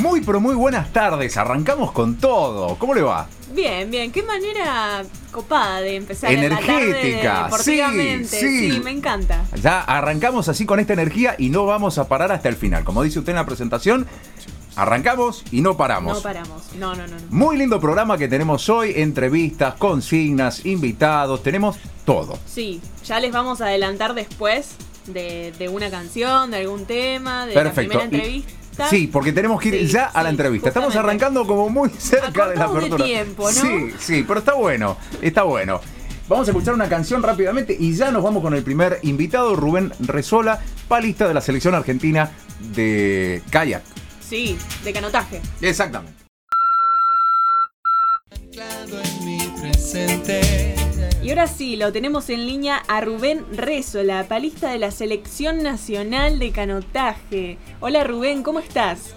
Muy pero muy buenas tardes, arrancamos con todo. ¿Cómo le va? Bien, bien, qué manera copada de empezar Energética, en la tarde sí, sí. sí, me encanta. Ya arrancamos así con esta energía y no vamos a parar hasta el final. Como dice usted en la presentación, arrancamos y no paramos. No paramos, no, no, no. no. Muy lindo programa que tenemos hoy, entrevistas, consignas, invitados, tenemos todo. Sí, ya les vamos a adelantar después de, de una canción, de algún tema, de Perfecto. la primera entrevista. Sí, porque tenemos que ir Sí, ya a la entrevista. Estamos arrancando como muy cerca de la de apertura. tiempo, ¿no? Sí, sí, pero está bueno, está bueno. Vamos a escuchar una canción rápidamente y ya nos vamos con el primer invitado, Rubén Resola, palista de la selección argentina de kayak. Sí, de canotaje. Exactamente. Anclado en mi presente. Y ahora sí, lo tenemos en línea a Rubén Rezola, palista de la Selección Nacional de Canotaje. Hola Rubén, ¿cómo estás?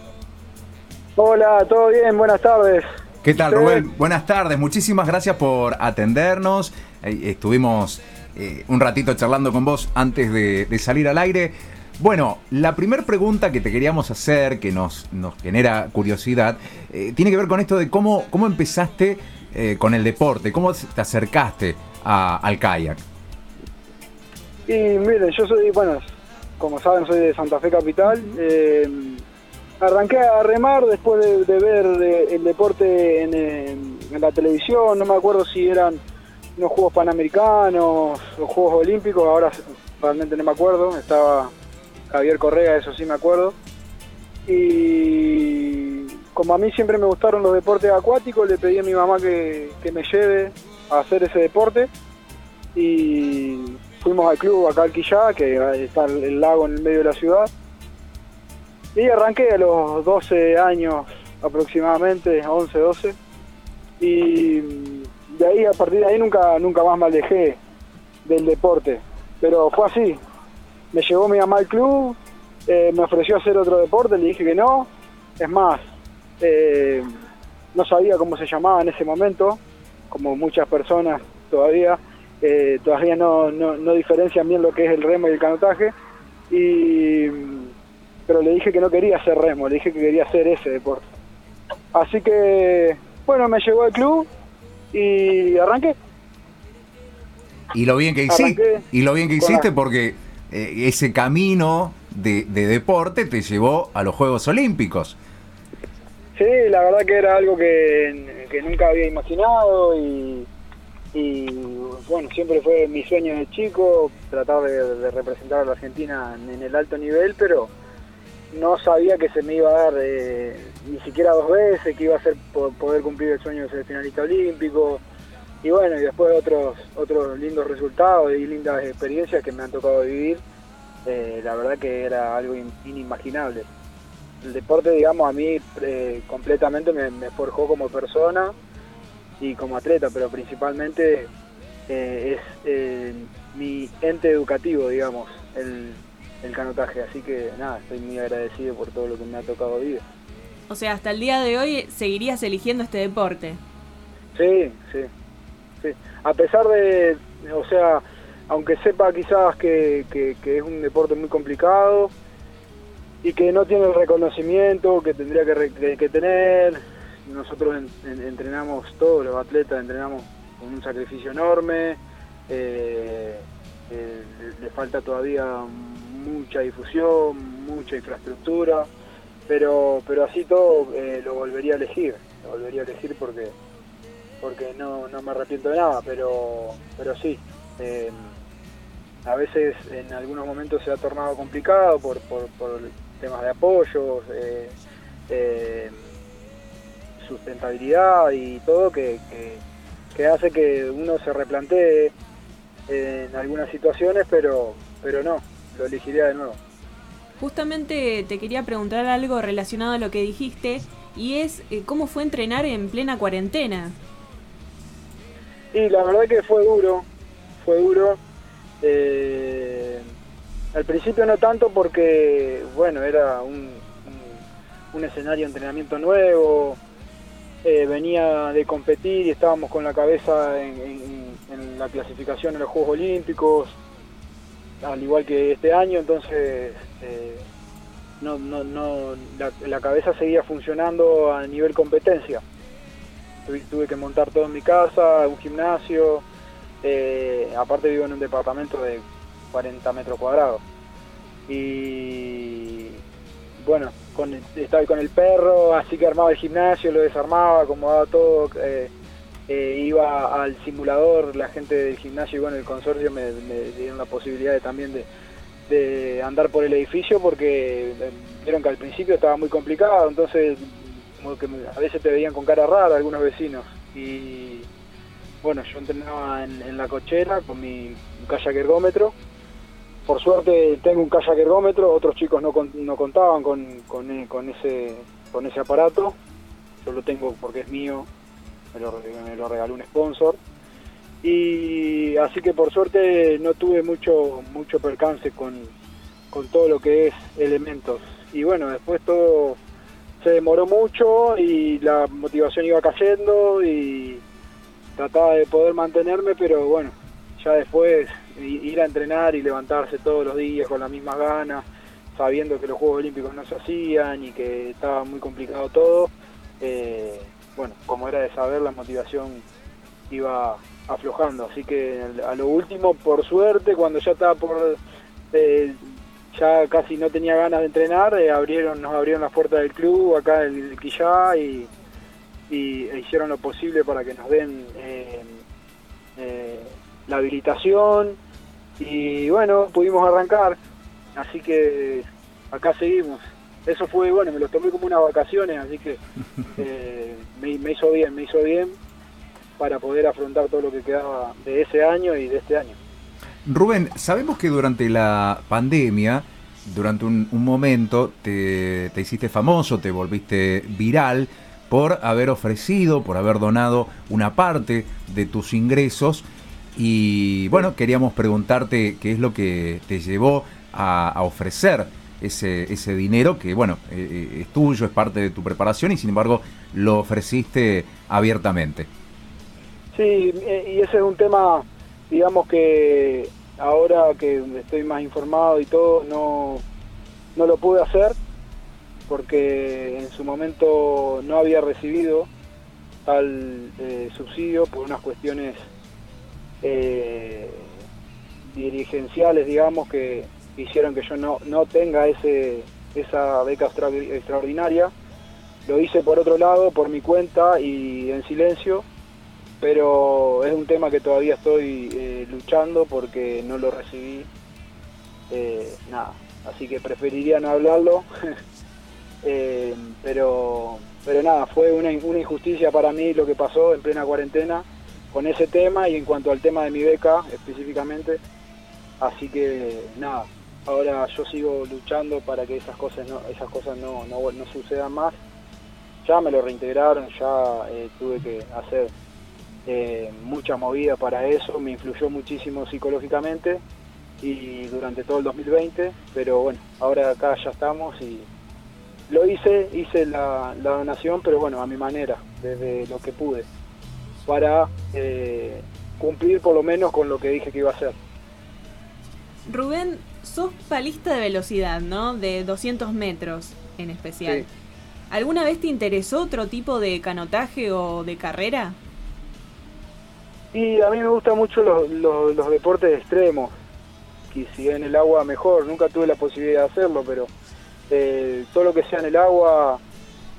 Hola, ¿todo bien? Buenas tardes. ¿Qué tal. Rubén? Buenas tardes, muchísimas gracias por atendernos. Estuvimos eh, un ratito charlando con vos antes de, de salir al aire. Bueno, la primera pregunta que te queríamos hacer, que nos, nos genera curiosidad, eh, tiene que ver con esto de cómo, cómo empezaste eh, con el deporte, cómo te acercaste a- al kayak. Y miren, yo soy, bueno, como saben, soy de Santa Fe Capital. Eh, arranqué a remar después de, ver eh, el deporte en, la televisión. No me acuerdo si eran unos Juegos Panamericanos o Juegos Olímpicos. Ahora realmente no me acuerdo. Estaba Javier Correa, eso sí me acuerdo. Y como a mí siempre me gustaron los deportes acuáticos, le pedí a mi mamá que me lleve a hacer ese deporte. Y fuimos al club acá al Quillá, que está el lago en el medio de la ciudad. Y arranqué a los 12 años aproximadamente, 11, 12. Y de ahí, a partir de ahí, nunca, nunca más me alejé del deporte. Pero fue así. Me llevó mi mamá al club, eh, me ofreció hacer otro deporte, le dije que no. Es más, eh, no sabía cómo se llamaba en ese momento, como muchas personas todavía, eh, todavía no, no, no diferencian bien lo que es el remo y el canotaje. Y, pero le dije que no quería hacer remo, le dije que quería hacer ese deporte. Así que, bueno, me llevó al club y arranqué. Y lo bien que hiciste, Arranqué y lo bien que hiciste la- porque eh, ese camino de, de deporte te llevó a los Juegos Olímpicos. Sí, la verdad que era algo que, que nunca había imaginado y, bueno, siempre fue mi sueño de chico tratar de, representar a la Argentina en, el alto nivel, pero no sabía que se me iba a dar eh, ni siquiera dos veces, que iba a ser po- poder cumplir el sueño de ser finalista olímpico. Y bueno, y después otros otros lindos resultados y lindas experiencias que me han tocado vivir, eh, la verdad que era algo in- inimaginable el deporte, digamos, a mí eh, completamente me, me forjó como persona y como atleta, pero principalmente eh, es eh, mi ente educativo, digamos, el, el canotaje. Así que nada, estoy muy agradecido por todo lo que me ha tocado vivir. O sea, hasta el día de hoy seguirías eligiendo este deporte. Sí, sí, sí. A pesar de, o sea, aunque sepa quizás que, que- que es un deporte muy complicado y que no tiene el reconocimiento que tendría que, que- tener, nosotros en- en- entrenamos, todos los atletas entrenamos con un sacrificio enorme, eh, eh, le, falta todavía mucha difusión, mucha infraestructura, pero, pero así todo eh, lo volvería a elegir, lo volvería a elegir porque porque no, no me arrepiento de nada, pero, pero sí. a veces en algunos momentos se ha tornado complicado por, por, por temas de apoyos, eh, eh, sustentabilidad y todo que, que, que hace que uno se replantee en algunas situaciones, pero, pero no, lo elegiría de nuevo. Justamente te quería preguntar algo relacionado a lo que dijiste y es eh, cómo fue entrenar en plena cuarentena. Y la verdad que fue duro, fue duro. Eh, al principio no tanto porque, bueno, era un, un- escenario de entrenamiento nuevo, eh, venía de competir y estábamos con la cabeza en, la clasificación en los Juegos Olímpicos, al igual que este año, entonces eh, no, no, no la, cabeza seguía funcionando a nivel competencia. Tuve, tuve que montar todo en mi casa, un gimnasio, eh, aparte vivo en un departamento de 40 metros cuadrados. Y bueno, con estaba con el perro, así que armaba el gimnasio, lo desarmaba, acomodaba todo. eh, eh, iba al simulador, la gente del gimnasio y bueno, el consorcio me, dieron la posibilidad de, también de, andar por el edificio porque eh, vieron que al principio estaba muy complicado, entonces a veces te veían con cara rara algunos vecinos. Y bueno, yo entrenaba en, en la cochera con mi kayak ergómetro. Por suerte tengo un kayak ergómetro, otros chicos no, con- no contaban con, con, e- con ese, con ese aparato. Yo lo tengo porque es mío, me lo, me lo regaló un sponsor. Y así que por suerte no tuve mucho, mucho percance con, con todo lo que es elementos. Y bueno, después todo se demoró mucho y la motivación iba cayendo y trataba de poder mantenerme, pero bueno, ya después ir a entrenar y levantarse todos los días con las mismas ganas, sabiendo que los Juegos Olímpicos no se hacían y que estaba muy complicado todo, eh, bueno, como era de saber, la motivación iba aflojando. Así que a lo último, por suerte, cuando ya estaba por... eh, ya casi no tenía ganas de entrenar, eh, abrieron, nos abrieron las puertas del club acá en el Quillá y, e hicieron lo posible para que nos den la habilitación y bueno, pudimos arrancar, así que acá seguimos. Eso fue, bueno, me lo tomé como unas vacaciones, así que eh, me, me hizo bien, me hizo bien para poder afrontar todo lo que quedaba de ese año y de este año. Rubén, sabemos que durante la pandemia, durante un, un momento, te, te hiciste famoso, te volviste viral por haber ofrecido, por haber donado una parte de tus ingresos. Y bueno, queríamos preguntarte qué es lo que te llevó a, ofrecer ese, ese dinero que, bueno, eh, eh, es tuyo, es parte de tu preparación y sin embargo lo ofreciste abiertamente. Sí, eh, y ese es un tema, digamos que ahora que estoy más informado y todo, no, no lo pude hacer porque en su momento no había recibido tal eh, subsidio por unas cuestiones eh, dirigenciales, digamos, que hicieron que yo no, no tenga ese, esa beca extra- extraordinaria. Lo hice por otro lado, por mi cuenta y en silencio, pero es un tema que todavía estoy eh, luchando porque no lo recibí. eh, nada, así que preferiría no hablarlo. Pero, pero nada, fue una, una injusticia para mí lo que pasó en plena cuarentena con ese tema y en cuanto al tema de mi beca específicamente. Así que nada, ahora yo sigo luchando para que esas cosas no, esas cosas no, no, sucedan más. Ya me lo reintegraron, ya eh, tuve que hacer eh, mucha movida para eso, me influyó muchísimo psicológicamente y durante todo el 2020, pero bueno, ahora acá ya estamos y lo hice, hice la donación, pero bueno, a mi manera, desde lo que pude, para eh, cumplir por lo menos con lo que dije que iba a hacer. Rubén, sos palista de velocidad, ¿no? De 200 metros en especial. Sí. ¿Alguna vez te interesó otro tipo de canotaje o de carrera? Y a mí me gustan mucho los, los, los deportes extremos, y si en el agua mejor, nunca tuve la posibilidad de hacerlo, pero eh, todo lo que sea en el agua,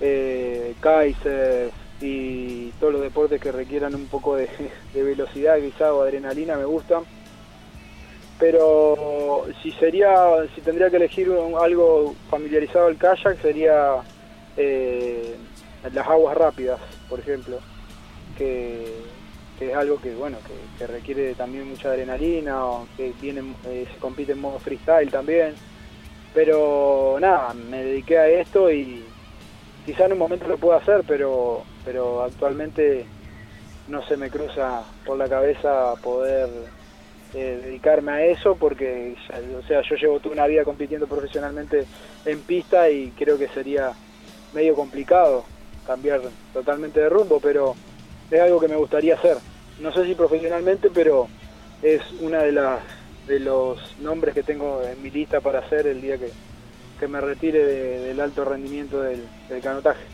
eh, kaiser y todos los deportes que requieran un poco de, velocidad quizá o adrenalina me gustan. Pero si sería, si tendría que elegir algo familiarizado al kayak sería eh, las aguas rápidas, por ejemplo, que, es algo que bueno que, que requiere también mucha adrenalina, o que viene, eh, se compite en modo freestyle también. Pero nada, me dediqué a esto y quizá en un momento lo pueda hacer, pero, pero actualmente no se me cruza por la cabeza poder eh, dedicarme a eso porque o sea yo llevo toda una vida compitiendo profesionalmente en pista y creo que sería medio complicado cambiar totalmente de rumbo pero es algo que me gustaría hacer no sé si profesionalmente pero es una de las de los nombres que tengo en mi lista para hacer el día que, que me retire de- del alto rendimiento del canotaje.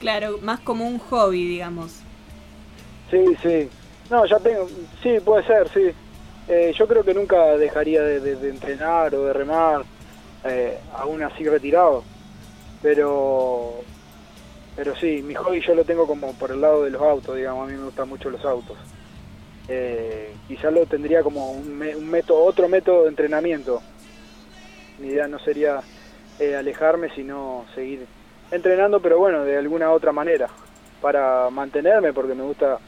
Claro, más como un hobby, digamos. Sí, sí. No, ya tengo. Sí, puede ser, sí. Eh, yo creo que nunca dejaría de, entrenar o de remar, eh, aún así retirado. Pero. Pero sí, mi hobby yo lo tengo como por el lado de los autos, digamos. A mí me gustan mucho los autos. Eh, lo tendría como un, un método, otro método de entrenamiento. Mi idea no sería eh, alejarme, sino seguir entrenando, pero bueno, de alguna otra manera, para mantenerme, porque me gusta,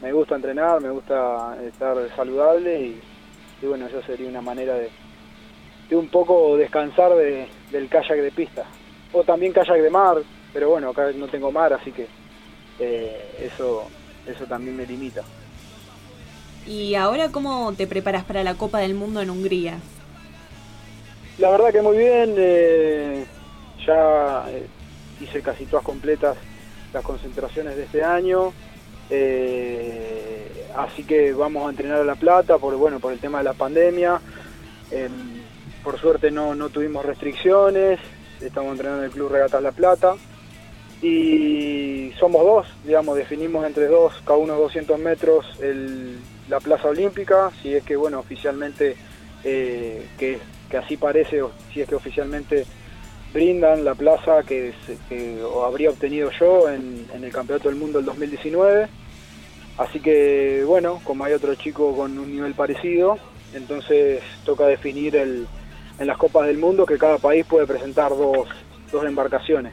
me gusta entrenar, me gusta estar saludable y, y bueno, eso sería una manera de, de un poco descansar de- del kayak de pista. O también kayak de mar, pero bueno, acá no tengo mar, así que eh, eso, eso también me limita. ¿Y ahora cómo te preparas para la Copa del Mundo en Hungría? La verdad que muy bien, eh, ya eh, hice casi todas completas las concentraciones de este año, eh, así que vamos a entrenar a La Plata por, bueno, por el tema de la pandemia. Eh, por suerte no, no tuvimos restricciones, estamos entrenando en el Club Regatas La Plata. Y somos dos, digamos, definimos entre dos, cada uno 200 metros el- la Plaza Olímpica, si es que, bueno, oficialmente, eh, que, que así parece, si es que oficialmente brindan la plaza que, que habría obtenido yo en, en el Campeonato del Mundo del 2019. Así que, bueno, como hay otro chico con un nivel parecido, entonces toca definir el, en las Copas del Mundo que cada país puede presentar dos, dos embarcaciones.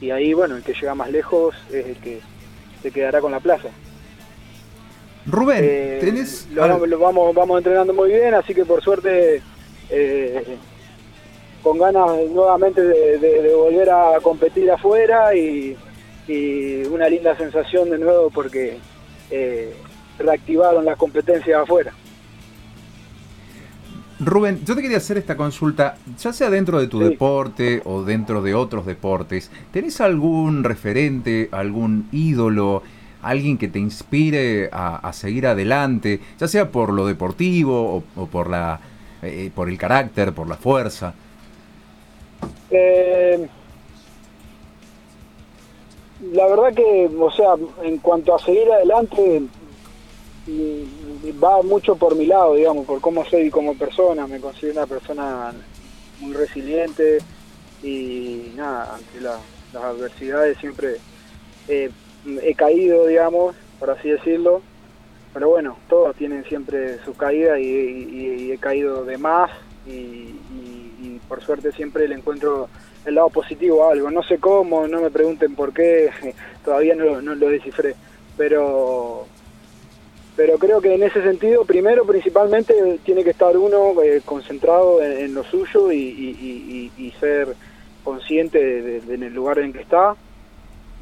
Y ahí, bueno, el que llega más lejos es el que se quedará con la plaza. Rubén, Eh, ¿tenés lo vamos, vamos entrenando muy bien, así que por suerte eh, con ganas nuevamente de, de- de volver a competir afuera y, y una linda sensación de nuevo porque eh, reactivaron las competencias afuera. Rubén, yo te quería hacer esta consulta, ya sea dentro de tu Sí. deporte o dentro de otros deportes, ¿tenés algún referente, algún ídolo, alguien que te inspire a, a seguir adelante, ya sea por lo deportivo o, o por la eh, por el carácter, por la fuerza? Eh, la verdad que, o sea, en cuanto a seguir adelante, mm, va mucho por mi lado, digamos, por cómo soy como persona. Me considero una persona muy resiliente y nada, ante la- las adversidades siempre eh, he caído, digamos, por así decirlo. Pero bueno, todos tienen siempre sus caídas y, he caído de más y por suerte siempre le encuentro el lado positivo a algo. No sé cómo, no me pregunten por qué, todavía no, lo descifré, pero pero creo que en ese sentido, primero, principalmente, tiene que estar uno eh, concentrado en, lo suyo y, ser consciente de, de- de en el lugar en que está,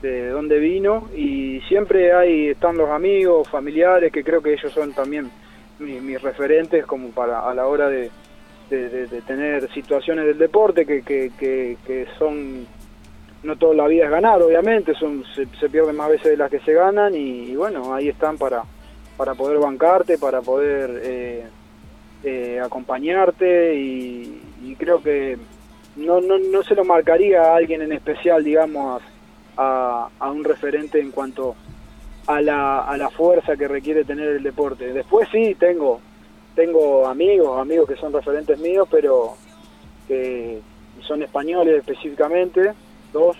de dónde vino, y siempre hay están los amigos, familiares, que creo que ellos son también mi- mis referentes como para a la hora de, de- tener situaciones del deporte que, que, que, son no toda la vida es ganar obviamente son se, se pierden más veces de las que se ganan y, y bueno ahí están para para poder bancarte para poder eh, eh, acompañarte y, y creo que no, no, no se lo marcaría a alguien en especial digamos a, a un referente en cuanto a la, a la fuerza que requiere tener el deporte. Después sí tengo tengo amigos, amigos que son referentes míos, pero que son españoles específicamente, dos,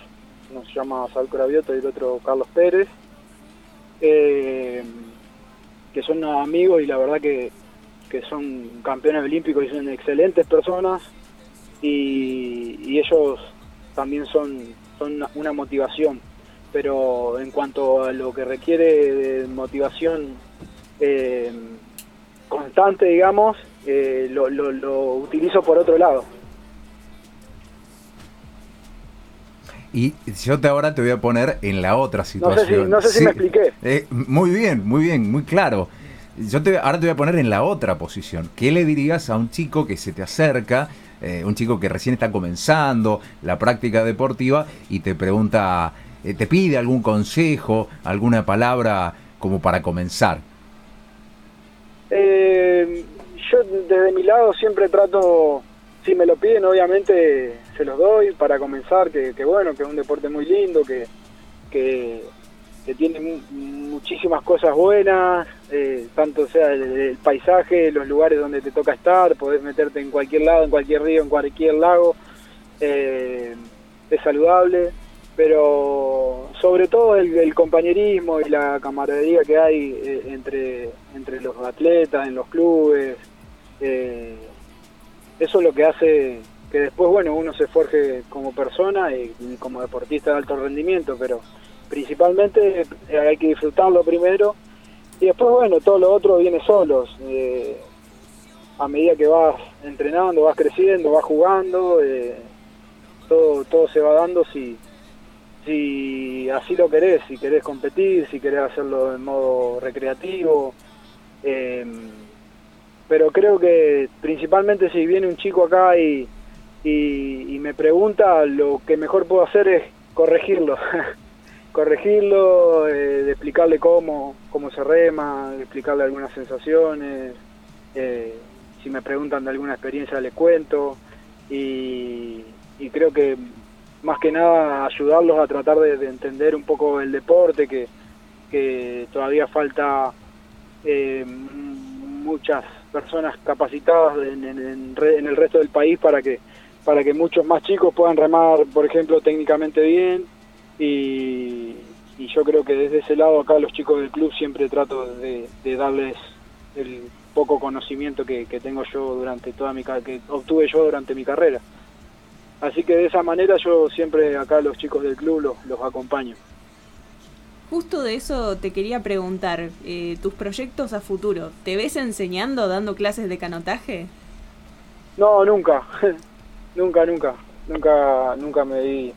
uno se llama Saúl Cravioto y el otro Carlos Pérez, eh, que son amigos y la verdad que, que son campeones olímpicos y son excelentes personas. Y, ellos también son, son una- una motivación, pero en cuanto a lo que requiere de motivación, eh, constante, digamos, eh, lo, lo, lo utilizo por otro lado. Y yo te ahora te voy a poner en la otra No sé si, situación. no sé si Sí. me expliqué. Eh, muy bien, muy bien, muy claro. Yo te, ahora te voy a poner en la otra posición. ¿Qué le dirías a un chico que se te acerca, eh, un chico que recién está comenzando la práctica deportiva y te pregunta, eh, te pide algún consejo, alguna palabra como para comenzar? Eh, yo desde mi lado siempre trato si me lo piden, obviamente se los doy para comenzar, que, que bueno, que es un deporte muy lindo, que, que, tiene mu- muchísimas cosas buenas, eh, tanto sea el, el paisaje, los lugares donde te toca estar, podés meterte en cualquier lado, en cualquier río, en cualquier lago, eh, es saludable, pero sobre todo el, compañerismo y la camaradería que hay eh, entre, entre los atletas, en los clubes, eh, eso es lo que hace que después, bueno, uno se forje como persona y, como deportista de alto rendimiento, pero principalmente eh, hay que disfrutarlo primero y después, bueno, todo lo otro viene solos. a medida que vas entrenando, vas creciendo, vas jugando, todo, todo se va dando si, si así lo querés, si querés competir, si querés hacerlo en modo recreativo. eh, pero creo que principalmente si viene un chico acá y, y, me pregunta, lo que mejor puedo hacer es corregirlo. corregirlo, eh, explicarle cómo, cómo se rema, explicarle algunas sensaciones. eh, si me preguntan de alguna experiencia les cuento. Y creo que más que nada ayudarlos a tratar de, de entender un poco el deporte, que, todavía falta eh, muchas personas capacitadas en, en- en el resto del país para que para que muchos más chicos puedan remar, por ejemplo, técnicamente bien. Y, y yo creo que desde ese lado acá los chicos del club siempre trato de, de darles el poco conocimiento que, que tengo yo durante toda mi que obtuve yo durante mi carrera. Así que de esa manera yo siempre acá los chicos del club los, los acompaño. Justo de eso te quería preguntar, eh, tus proyectos a futuro, ¿te ves enseñando, dando clases de canotaje? No, nunca, nunca, nunca, nunca, nunca me vi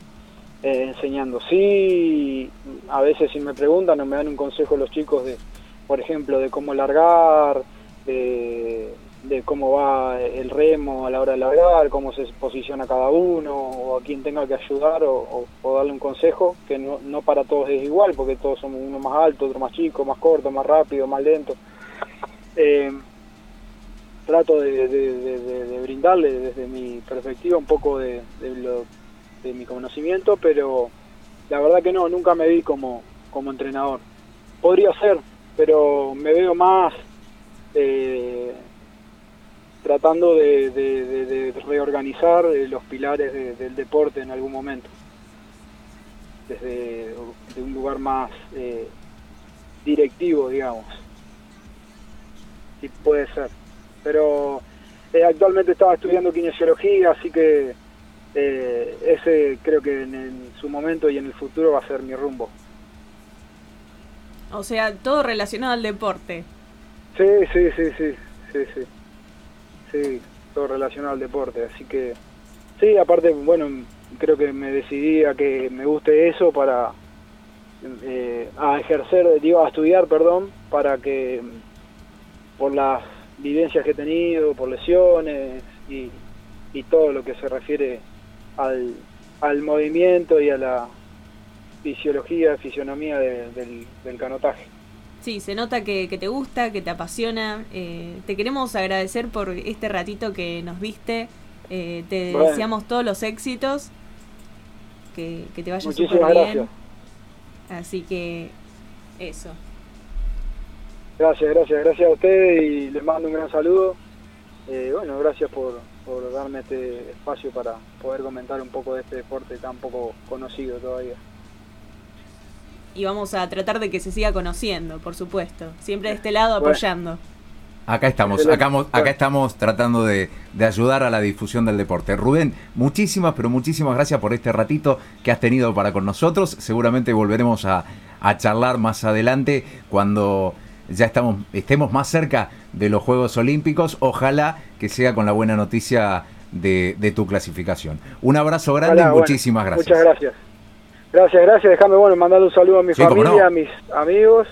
eh, enseñando. Sí, a veces si me preguntan o me dan un consejo los chicos de, por ejemplo, de cómo largar, de, de cómo va el remo a la hora de largar, cómo se posiciona cada uno, o a quien tenga que ayudar o, darle un consejo, que no, no para todos es igual, porque todos somos uno más alto, otro más chico, más corto, más rápido, más lento. Eh, trato de, de- brindarle desde mi perspectiva un poco de, de lo- de mi conocimiento, pero la verdad que no, nunca me vi como, como entrenador. Podría ser, pero me veo más eh, tratando de, de- de- de reorganizar eh, los pilares de- del deporte en algún momento, desde de un lugar más eh, directivo, digamos. Sí, puede ser. Pero eh, actualmente estaba estudiando kinesiología, así que eh, ese creo que en, en su momento y en el futuro va a ser mi rumbo. O sea, todo relacionado al deporte. Sí, sí, sí, sí, sí, sí. Sí, todo relacionado al deporte, así que sí, aparte, bueno, creo que me decidí a que me guste eso para eh, a ejercer, digo, a estudiar, perdón, para que por las vivencias que he tenido, por lesiones y, y todo lo que se refiere al, al movimiento y a la fisiología, fisionomía de- del, del canotaje. Sí, se nota que, que te gusta, que te apasiona. eh, te queremos agradecer por este ratito que nos viste. eh, te Bueno. deseamos todos los éxitos. Que, que te vaya súper bien. gracias. Así que eso. Gracias, gracias, gracias a ustedes y les mando un gran saludo. Eh, bueno, gracias por, por darme este espacio para poder comentar un poco de este deporte tan poco conocido todavía. Y vamos a tratar de que se siga conociendo, por supuesto. Siempre de este lado Bueno. apoyando. Acá estamos, acá, acá estamos tratando de, de ayudar a la difusión del deporte. Rubén, muchísimas, pero muchísimas gracias por este ratito que has tenido para con nosotros. Seguramente volveremos a, a charlar más adelante cuando ya estamos, estemos más cerca de los Juegos Olímpicos. Ojalá que sea con la buena noticia de, de tu clasificación. Un abrazo grande y bueno, muchísimas gracias. Muchas gracias. Gracias, gracias. Déjame bueno, mandarle un saludo a mi Sí, familia, no. a mis amigos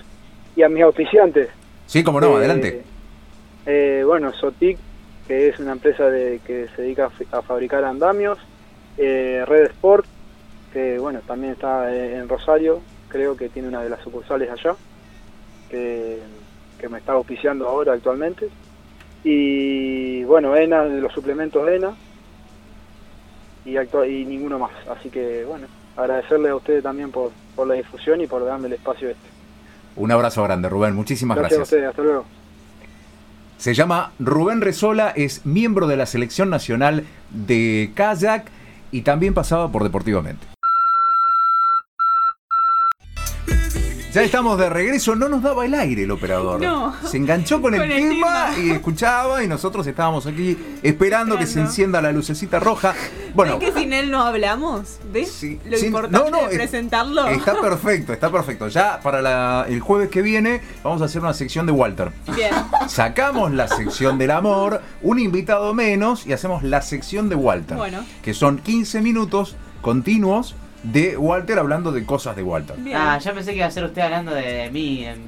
y a mis auspiciantes. Sí, como no, Eh, adelante. eh, bueno, Sotic, que es una empresa de, que se dedica a, a fabricar andamios. Eh, Red Sport, que bueno, también está eh, en Rosario, creo que tiene una de las sucursales allá, que, que me está auspiciando ahora actualmente. Y bueno, ENA, los suplementos ENA, y, y ninguno más. Así que bueno, agradecerle a ustedes también por, por la difusión y por darme el espacio este. Un abrazo grande, Rubén. Muchísimas Gracias, gracias. a ustedes, hasta luego. Se llama Rubén Resola, es miembro de la selección nacional de kayak y también pasaba por Deportivamente. Ya estamos de regreso, no nos daba el aire el operador. No. Se enganchó con, el, Con el tema, tema. y escuchaba y nosotros estábamos aquí esperando que se encienda la lucecita roja. Bueno, ¿Ves que sin él no hablamos? ¿Ves? Sí, Lo importante no, no, de es- presentarlo. está perfecto, está perfecto. Ya para la- el jueves que viene vamos a hacer una sección de Walter. Bien. Sacamos la sección del amor, un invitado menos y hacemos la sección de Walter. Bueno. Que son 15 minutos continuos de Walter hablando de cosas de Walter. Bien. Ah, yo pensé que iba a ser usted hablando de mí, em,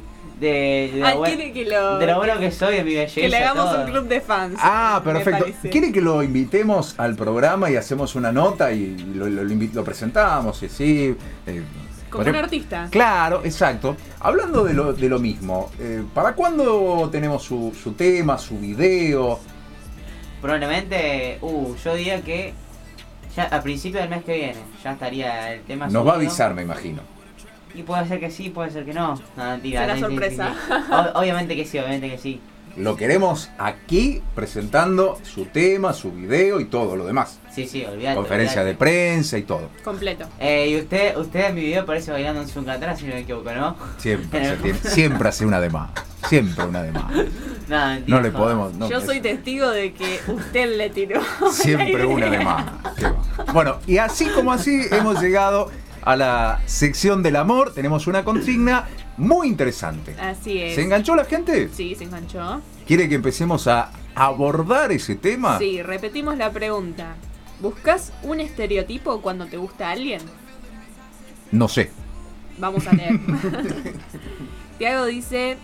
de, de, Ah, lo, buen- que lo- de lo bueno que soy, de mi belleza. que le hagamos todo. un club de fans. Ah, perfecto. ¿Quiere que lo invitemos al programa y hacemos una nota y lo, lo- lo presentamos? Y sí, eh, Como un artista. Claro, exacto. Hablando de lo, de lo mismo, eh, ¿para cuándo tenemos su, su tema, su video? Probablemente, uh, yo diría que ya a principio del mes que viene ya estaría el tema Nos va a avisar, me imagino. Y puede ser que sí, puede ser que no. No, mentira. Será sorpresa. O- obviamente que sí, obviamente que sí. Lo queremos aquí presentando su tema, su video y todo lo demás. Sí, sí, olvídate. Conferencia de prensa y todo. Completo. Eh, y usted, usted en mi video parece bailando en su atrás, si no me equivoco, ¿no? Siempre, se tiene- siempre hace una de más. Siempre una de más. No le podemos. no, Yo soy testigo de que usted le tiró. Siempre una de más. Bueno, y así como así hemos llegado a la sección del amor. Tenemos una consigna muy interesante. Así es. ¿Se enganchó la gente? Sí, se enganchó. ¿Quiere que empecemos a abordar ese tema? Sí, repetimos la pregunta. ¿Buscas un estereotipo cuando te gusta alguien? No sé. Vamos a leer. Tiago dice.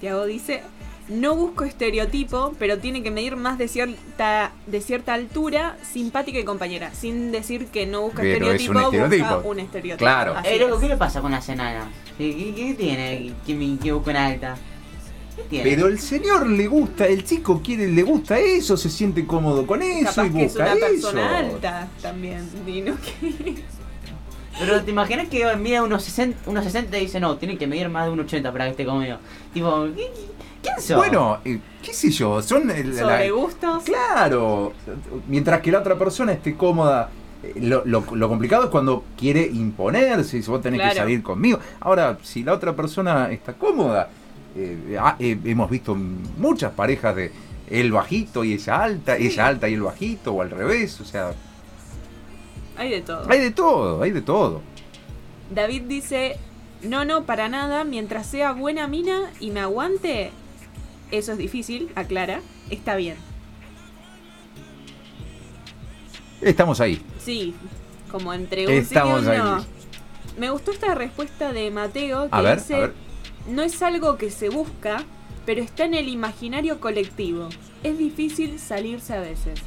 Tiago dice. No busco estereotipo, pero tiene que medir más de cierta, de cierta altura, simpática y compañera. Sin decir que no busca Pero es un estereotipo, estereotipo. busca un estereotipo. Claro. Eh. ¿qué le pasa con las enanas? ¿Qué, qué, qué tiene que me que busca una alta? ¿Qué tiene? Pero el señor le gusta, el chico quiere, le gusta eso, se siente cómodo con eso Capaz y que es busca una persona alta también. y no que- Pero te imaginas que mide unos 60, unos 60 y dice, no, tiene que medir más de un 80 para que esté conmigo. Tipo, ¿qué- qué- Bueno, eh, qué sé yo, son el- la- Sobre gustos. Claro, mientras que la otra persona esté cómoda. eh, Lo, lo- lo complicado es cuando quiere imponerse, si vos tenés que salir conmigo. Ahora, si la otra persona está cómoda, eh, ah, eh, hemos visto muchas parejas de él bajito y ella alta, ella alta y el bajito, o al revés, o sea, Hay de todo. hay de todo, hay de todo. David dice, no, no, para nada, mientras sea buena mina y me aguante, eso es difícil, aclara, está bien. Estamos ahí. Sí, como entre un Estamos sí y un ahí. Me gustó esta respuesta de Mateo que A ver, dice, a ver. no es algo que se busca, pero está en el imaginario colectivo. Es difícil salirse a veces.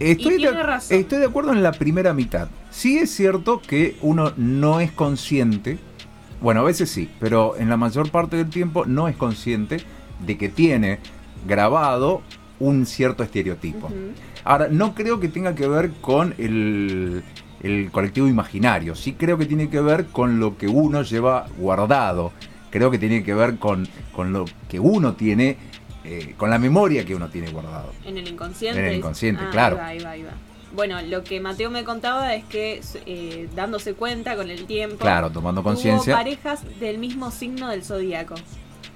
Estoy, tiene de, razón. estoy de acuerdo en la primera mitad. Sí es cierto que uno no es consciente, bueno, a veces sí, pero en la mayor parte del tiempo no es consciente de que tiene grabado un cierto estereotipo. Ahora, no creo que tenga que ver con el, el colectivo imaginario, sí creo que tiene que ver con lo que uno lleva guardado, creo que tiene que ver con, con lo que uno tiene, eh, con la memoria que uno tiene guardado. En el inconsciente. En el inconsciente, Ah, claro. Ahí va, ahí va, ahí va. Bueno, lo que Mateo me contaba es que eh, dándose cuenta con el tiempo. Claro, tomando conciencia. parejas del mismo signo del zodíaco.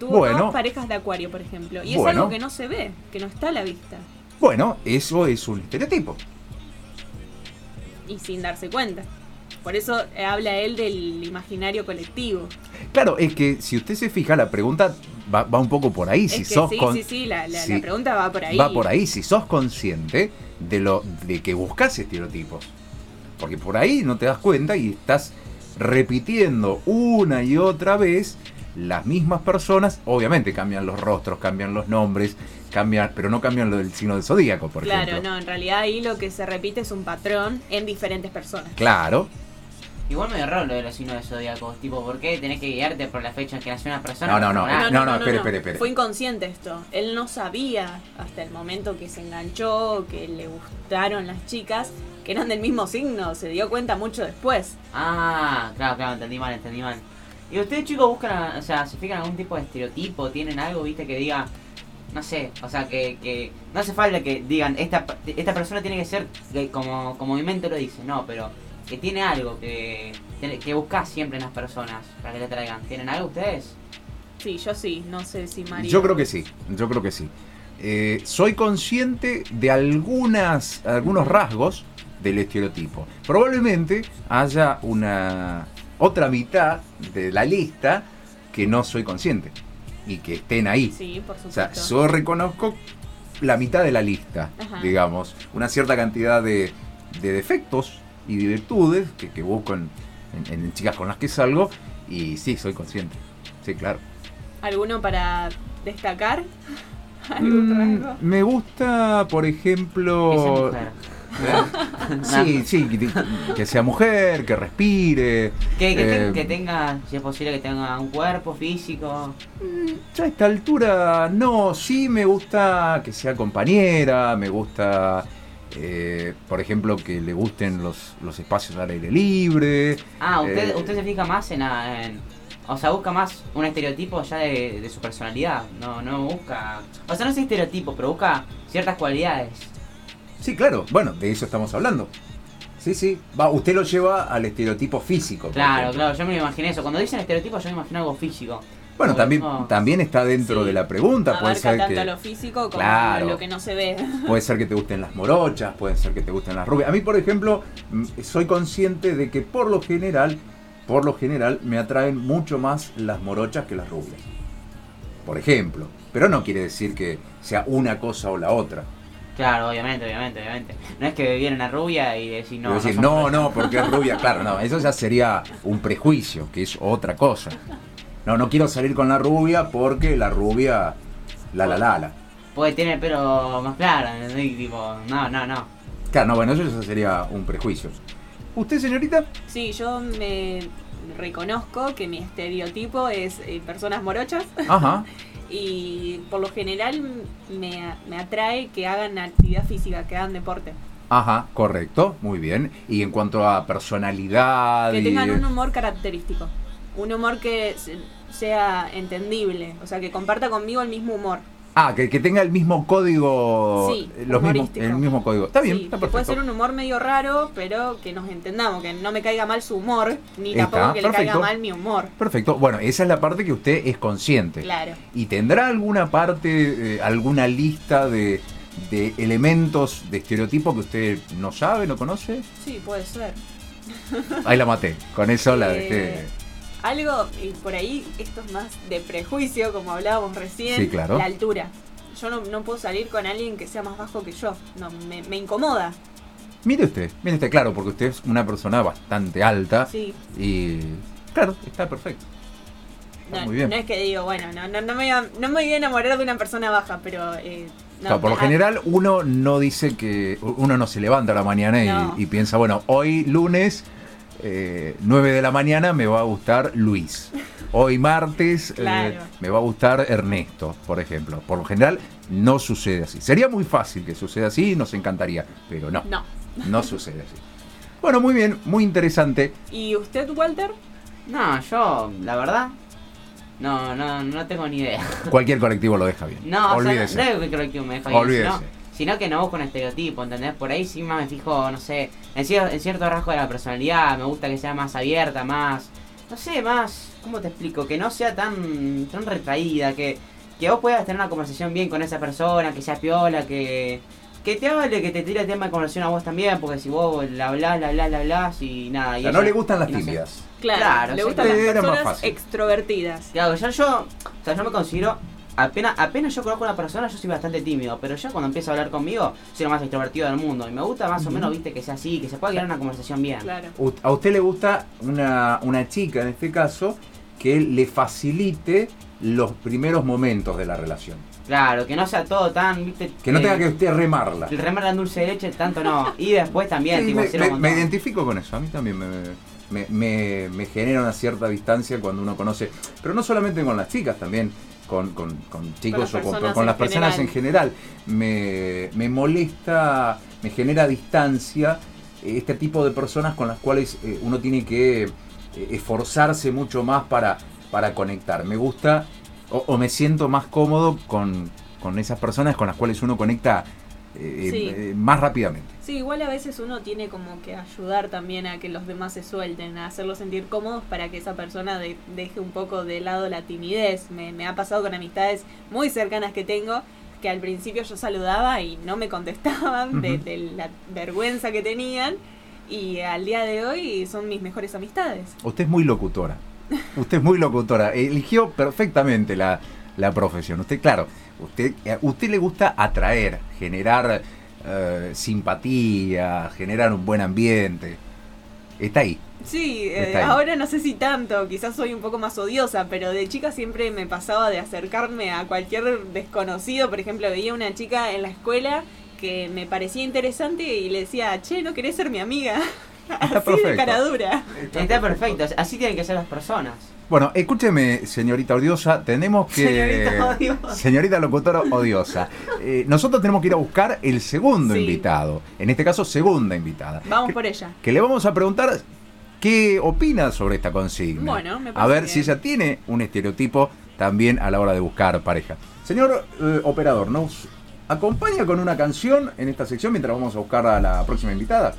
Tuvo Bueno. dos parejas de acuario, por ejemplo. Y es algo que no se ve, que no está a la vista. Bueno, eso es un estereotipo. Y sin darse cuenta. Por eso habla él del imaginario colectivo. Claro, es que si usted se fija, la pregunta va, va un poco por ahí. es si que sos sí, con- sí, sí, la, la- si- la pregunta va por ahí. Va por ahí, si sos consciente de lo de que buscas estereotipos. Porque por ahí no te das cuenta y estás repitiendo una y otra vez las mismas personas. Obviamente cambian los rostros, cambian los nombres, cambian, pero no cambian lo del signo del zodíaco, por Claro, ejemplo. no, en realidad ahí lo que se repite es un patrón en diferentes personas. Claro. Igual medio raro lo de los signos de zodíacos, tipo, ¿por qué tenés que guiarte por la fecha en que nació una persona? No, no, no, Por nada. no, no, espere, espere, espere. Fue inconsciente esto. Él no sabía hasta el momento que se enganchó, que le gustaron las chicas, que eran del mismo signo. Se dio cuenta mucho después. Ah, claro, claro, entendí mal, entendí mal. ¿Y ustedes chicos buscan, o sea, se fijan algún tipo de estereotipo? ¿Tienen algo, viste, que diga, no sé, o sea, que, que no hace falta que digan, esta, esta persona tiene que ser, que como, como mi mente lo dice, no, pero que tiene algo que, que buscas siempre en las personas para que te traigan. ¿Tienen algo ustedes? Sí, yo sí. No sé si María. Yo creo que sí, yo creo que sí. Eh, soy consciente de algunas, algunos rasgos del estereotipo. Probablemente haya una otra mitad de la lista que no soy consciente y que estén ahí. Sí, por O sea, supuesto. yo reconozco la mitad de la lista, Ajá. digamos, una cierta cantidad de, de defectos y de virtudes que, que busco en, en- en chicas con las que salgo y sí, soy consciente. Sí, claro. ¿Alguno para destacar? ¿Algún Mm, me gusta, por Que sea ejemplo... mujer. Sí, sí, que, que sea mujer, que respire. Que, eh, que tenga, si es posible, que tenga un cuerpo físico. Ya a esta altura, no, sí me gusta que sea compañera, me gusta, eh, por ejemplo, que le gusten los, los espacios al aire libre. Ah, usted, Eh, usted se fija más en, en- O sea, busca más un estereotipo ya de, de su personalidad. No, no busca. O sea, no es estereotipo, pero busca ciertas cualidades. Sí, claro, bueno, de eso estamos hablando. Sí, sí, va, usted lo lleva al estereotipo físico. Claro, claro, yo me imaginé eso. Cuando dicen estereotipo, yo me imagino algo físico. Bueno, también, no. también está dentro Sí, de la pregunta, puede Abarca ser tanto que... lo físico como Claro. lo que no se ve. Puede ser que te gusten las morochas, puede ser que te gusten las rubias. A mí, por ejemplo, soy consciente de que por lo general, por lo general, me atraen mucho más las morochas que las rubias. Por ejemplo. Pero no quiere decir que sea una cosa o la otra. Claro, obviamente, obviamente, obviamente. No es que viene una rubia y decir no. No, decir, no, pareja. no, porque es rubia. Claro, no, eso ya sería un prejuicio, que es otra cosa. No, no quiero salir con la rubia porque la rubia, la la la la. Puede tener el pelo más claro. Y Tipo, no, no, no. Claro, no, bueno, eso sería un prejuicio. ¿Usted, señorita? Sí, yo me reconozco que mi estereotipo es eh, personas morochas Ajá. y por lo general me, me atrae que hagan actividad física, que hagan deporte. Ajá, correcto, muy bien. Y en cuanto a personalidad Que y... tengan un humor característico. Un humor que sea entendible, o sea, que comparta conmigo el mismo humor. Ah, que, que tenga el mismo código... Sí, los mismos, el mismo código. Está bien, Sí, está que perfecto. puede ser un humor medio raro, pero que nos entendamos, que no me caiga mal su humor, ni Está, tampoco que le caiga mal mi humor. Perfecto. Bueno, esa es la parte que usted es consciente. Claro. ¿Y tendrá alguna parte, eh, alguna lista de, de elementos de estereotipo que usted no sabe, no conoce? Sí, puede ser. Ahí la maté. Con eso la Eh, dejé. Algo, y por ahí, esto es más de prejuicio, como hablábamos recién, Sí, claro. la altura. Yo no, no puedo salir con alguien que sea más bajo que yo. No, me, me incomoda. Mire usted, mire usted, claro, porque usted es una persona bastante alta Sí. y... Claro, está perfecto. Está No, muy bien. no es que digo, bueno, no, no, no, me, voy a, no me voy a enamorar de una persona baja, pero... eh, no, por lo ah, general uno no dice que... Uno no se levanta a la mañana y, No. y piensa, bueno, hoy lunes, eh, 9 de la mañana, me va a gustar Luis. Hoy martes, eh, me va a gustar Ernesto, por ejemplo. Por lo general no sucede así. Sería muy fácil que suceda así, nos encantaría, pero no, No. no sucede así. Bueno, muy bien, muy interesante. ¿Y usted, Walter? No, yo, la verdad, no, no, no tengo ni idea. Cualquier colectivo lo deja bien. No, Olvídese. o sea, no, que me deja bien, Olvídese. Sino, que no busco un estereotipo, ¿entendés? Por ahí sí más me fijo, no sé, en, cier- en cierto rasgo de la personalidad, me gusta que sea más abierta, más, no sé, más, ¿cómo te explico? Que no sea tan, tan retraída, que, que vos puedas tener una conversación bien con esa persona, que sea piola, que, que te hable, que te tire el tema de conversación a vos también, porque si vos la hablás, la hablás, la hablás y nada. O y sea, no le gustan las y no sé. tímidas. Claro, Claro, le gustan las personas extrovertidas. Claro, ya yo, o sea, yo me considero, apenas, apenas yo conozco a una persona, yo soy bastante tímido, pero ya cuando empieza a hablar conmigo, soy lo más extrovertido del mundo. Y me gusta más o menos, viste, que sea así, que se pueda crear una conversación bien. Claro. A usted le gusta una, una chica, en este caso, que le facilite los primeros momentos de la relación. Claro, que no sea todo tan, viste. Que no eh, tenga que usted remarla. El remar en dulce de leche, tanto no. Y después también, Sí, tipo, me, me- me identifico con eso, a mí también me, me, me- me genera una cierta distancia cuando uno conoce, pero no solamente con las chicas, también con, con- con chicos o con, en las personas general. en general. Me, me molesta, me genera distancia este tipo de personas con las cuales eh, uno tiene que eh, esforzarse mucho más para, para conectar. Me gusta o, o me siento más cómodo con, con esas personas con las cuales uno conecta eh, Sí. eh, más rápidamente. Sí, igual a veces uno tiene como que ayudar también a que los demás se suelten, a hacerlos sentir cómodos para que esa persona de- deje un poco de lado la timidez. Me, me ha pasado con amistades muy cercanas que tengo que al principio yo saludaba y no me contestaban de la vergüenza que tenían y al día de hoy son mis mejores amistades. Usted es muy locutora. Usted es muy locutora. Eligió perfectamente la, la profesión. Usted, claro, usted, a usted le gusta atraer, generar eh, simpatía, generar un buen ambiente. Está ahí. Sí, eh, Está ahí. ahora no sé si tanto, quizás soy un poco más odiosa, pero de chica siempre me pasaba de acercarme a cualquier desconocido. Por ejemplo, veía una chica en la escuela que me parecía interesante y le decía, che, ¿no querés ser mi amiga? Así de perfecto. cara dura. Está perfecto, así tienen que ser las personas. Bueno, escúcheme, señorita odiosa, tenemos que... Señorita odiosa. Señorita locutora odiosa. Eh, nosotros tenemos que ir a buscar el segundo Sí. invitado. En este caso, segunda invitada. Vamos Que- por ella. que le vamos a preguntar qué opina sobre esta consigna. Bueno, me A parece ver bien. si ella tiene un estereotipo también a la hora de buscar pareja. Señor eh, operador, ¿nos acompaña con una canción en esta sección mientras vamos a buscar a la próxima invitada?